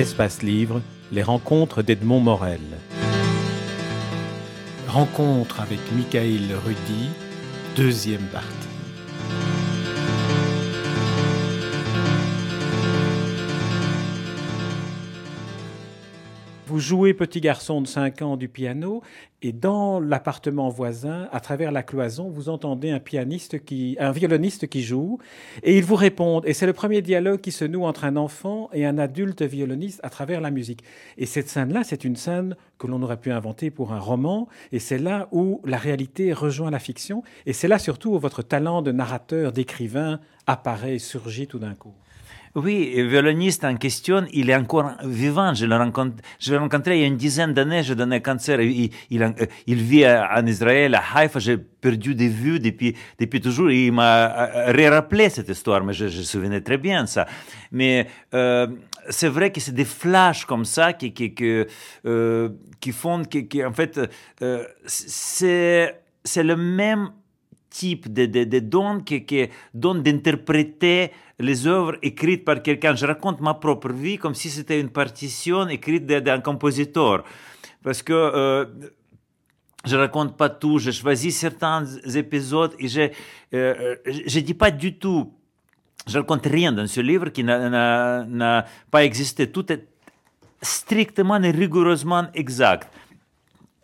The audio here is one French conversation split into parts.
Espace Livre, les rencontres d'Edmond Morel. Rencontre avec Michael Rudy, deuxième partie. Jouez petit garçon de 5 ans du piano et dans l'appartement voisin, à travers la cloison, vous entendez un pianiste qui, un violoniste qui joue et il vous répond. Et c'est le premier dialogue qui se noue entre un enfant et un adulte violoniste à travers la musique. Et cette scène-là, c'est une scène que l'on aurait pu inventer pour un roman et c'est là où la réalité rejoint la fiction et c'est là surtout où votre talent de narrateur, d'écrivain apparaît et surgit tout d'un coup. Oui, le violoniste en question, il est encore vivant. Je l'ai rencontré, il y a une dizaine d'années. Je donnais cancer. Il, il, vit en Israël, à Haïfa. J'ai perdu des vues depuis, toujours. Il m'a rappelé cette histoire, mais je, me souvenais très bien ça. Mais euh, c'est vrai que c'est des flashs comme ça qui, qui, euh, font, qui, en fait, euh, c'est le même type de, de, de don qui, qui donne d'interpréter les œuvres écrites par quelqu'un. Je raconte ma propre vie comme si c'était une partition écrite d'un compositeur. Parce que euh, je raconte pas tout, je choisis certains épisodes et je euh, je dis pas du tout, je raconte rien dans ce livre qui n'a pas existé. Tout est strictement et rigoureusement exact.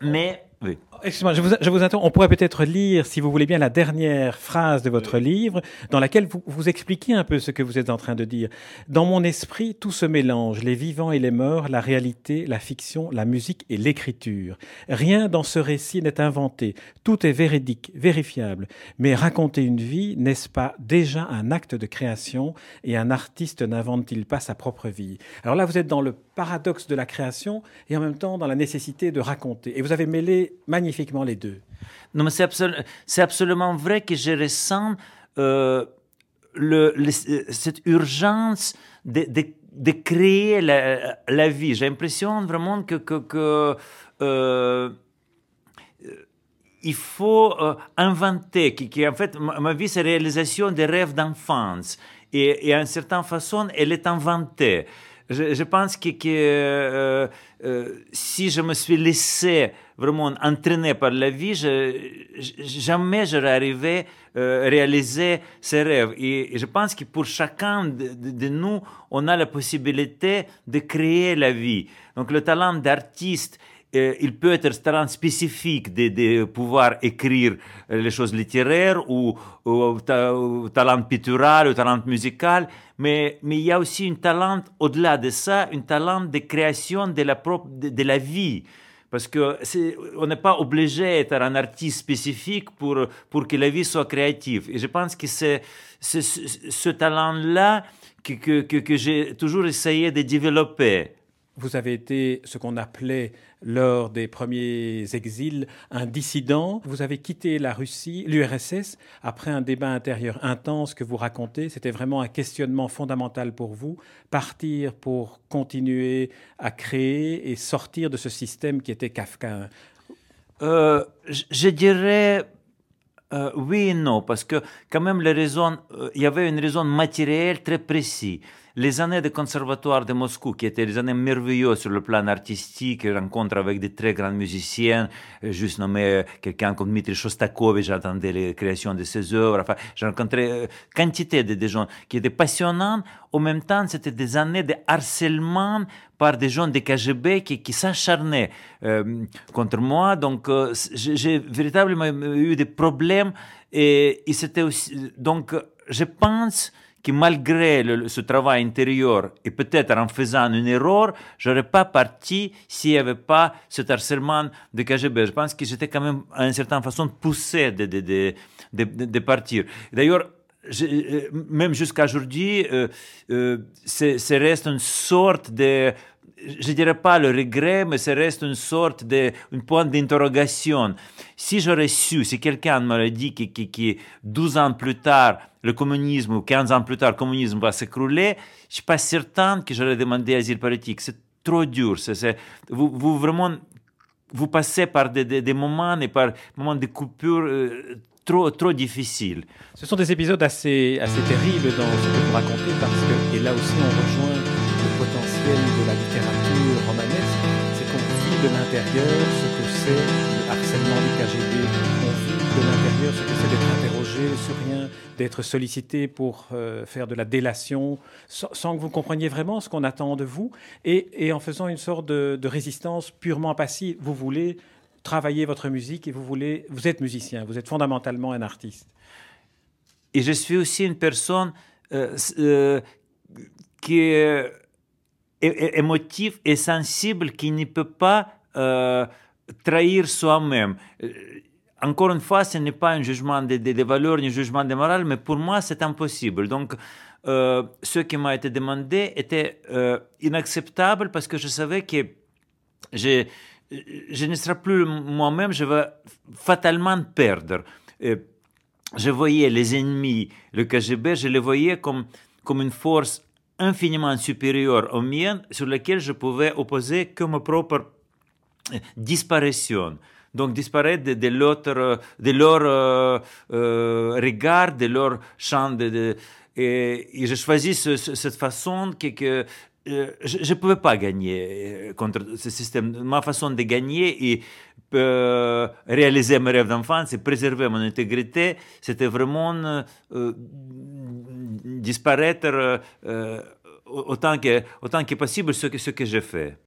Mais oui. Excusez-moi, je vous, je vous interromps. On pourrait peut-être lire, si vous voulez bien, la dernière phrase de votre livre, dans laquelle vous, vous expliquez un peu ce que vous êtes en train de dire. Dans mon esprit, tout se mélange, les vivants et les morts, la réalité, la fiction, la musique et l'écriture. Rien dans ce récit n'est inventé. Tout est véridique, vérifiable. Mais raconter une vie, n'est-ce pas déjà un acte de création et un artiste n'invente-t-il pas sa propre vie? Alors là, vous êtes dans le paradoxe de la création et en même temps dans la nécessité de raconter. Et vous avez mêlé magnifiquement les deux. Non, mais c'est, absolu c'est absolument vrai que je ressens euh, le, cette urgence de, créer la, vie. J'ai l'impression vraiment que, que, euh, il faut euh, inventer, qui, qui en fait, ma, ma vie, c'est la réalisation des rêves d'enfance. Et, et à une certaine façon, elle est inventée. Je, je pense que, que euh, euh, si je me suis laissé vraiment entraîner par la vie, je, jamais j'aurais arrivé à euh, réaliser ces rêves. Et, je pense que pour chacun de, nous, on a la possibilité de créer la vie. Donc le talent d'artiste, il peut être talent spécifique de, de, pouvoir écrire les choses littéraires ou, ou, talent pictural ou talent musical, mais, mais il y a aussi un talent au-delà de ça, un talent de création de la, propre, de, la vie. Parce que on n'est pas obligé d'être un artiste spécifique pour, pour que la vie soit créative. Et je pense que c'est ce, talent-là que, que, que j'ai toujours essayé de développer. Vous avez été ce qu'on appelait lors des premiers exils un dissident. Vous avez quitté la Russie, l'URSS, après un débat intérieur intense que vous racontez. C'était vraiment un questionnement fondamental pour vous. Partir pour continuer à créer et sortir de ce système qui était kafkaïen. Euh, je dirais euh, oui et non, parce que quand même les raisons, euh, il y avait une raison matérielle très précise les années de conservatoire de Moscou, qui étaient des années merveilleuses sur le plan artistique, rencontre avec de très grands musiciens, juste nommé quelqu'un comme Dmitri Shostakovich, j'attendais les créations de ses œuvres, enfin, j'ai rencontré quantité de, gens qui étaient passionnants, en même temps, c'était des années de harcèlement par des gens des KGB qui, s'acharnaient euh, contre moi. Donc, euh, j'ai véritablement eu des problèmes et c'était aussi, donc, je pense, que malgré ce travail intérieur et peut-être en faisant une erreur, j'aurais pas parti s'il n'y avait pas cet harcèlement de KGB. Je pense que j'étais quand même, à une certaine façon, poussé de, de, de, de, partir. D'ailleurs, même jusqu'à aujourd'hui, euh, euh, reste une sorte de je dirais pas le regret, mais ça reste une sorte de, un point d'interrogation. Si j'aurais su, si quelqu'un m'aurait dit que, que, que 12 ans plus tard, le communisme, ou 15 ans plus tard, le communisme va s'écrouler, je suis pas certain que j'aurais demandé asile politique. C'est trop dur. C'est, vous, vous vraiment, vous passez par des, des, moments et par moments de coupure euh, trop, trop difficiles. Ce sont des épisodes assez, assez terribles dans ce que vous racontez parce que, et là aussi on rejoint de la littérature romanesque, c'est qu'on vit de l'intérieur ce que c'est le harcèlement du KGB, on vit de l'intérieur ce que c'est d'être interrogé sur rien, d'être sollicité pour euh, faire de la délation, sans, que vous compreniez vraiment ce qu'on attend de vous, et, en faisant une sorte de, de résistance purement passive. Vous voulez travailler votre musique et vous voulez, vous êtes musicien, vous êtes fondamentalement un artiste. Et je suis aussi une personne euh, euh, qui est émotive et sensible, qui ne peut pas trahir soi-même. Encore une fois, ce n'est pas un jugement des de, valeurs ni un jugement de morale, mais pour moi, c'est impossible. Donc, ce qui m'a été demandé était inacceptable parce que je savais que je, je ne serai plus moi-même, je vais fatalement perdre. je voyais les ennemis, le KGB, je les voyais comme, comme une force infiniment supérieure aux miennes sur laquelle je pouvais opposer que ma propre disparition. Donc disparaître de, de leur euh, euh, regard, de leur champ de, et, et j'ai choisi cette façon que, euh, je ne pouvais pas gagner euh, contre ce système. Ma façon de gagner et euh, réaliser mes rêves d'enfance et préserver mon intégrité, c'était vraiment disparaître autant, que, autant que possible ce que, ce que j'ai fait.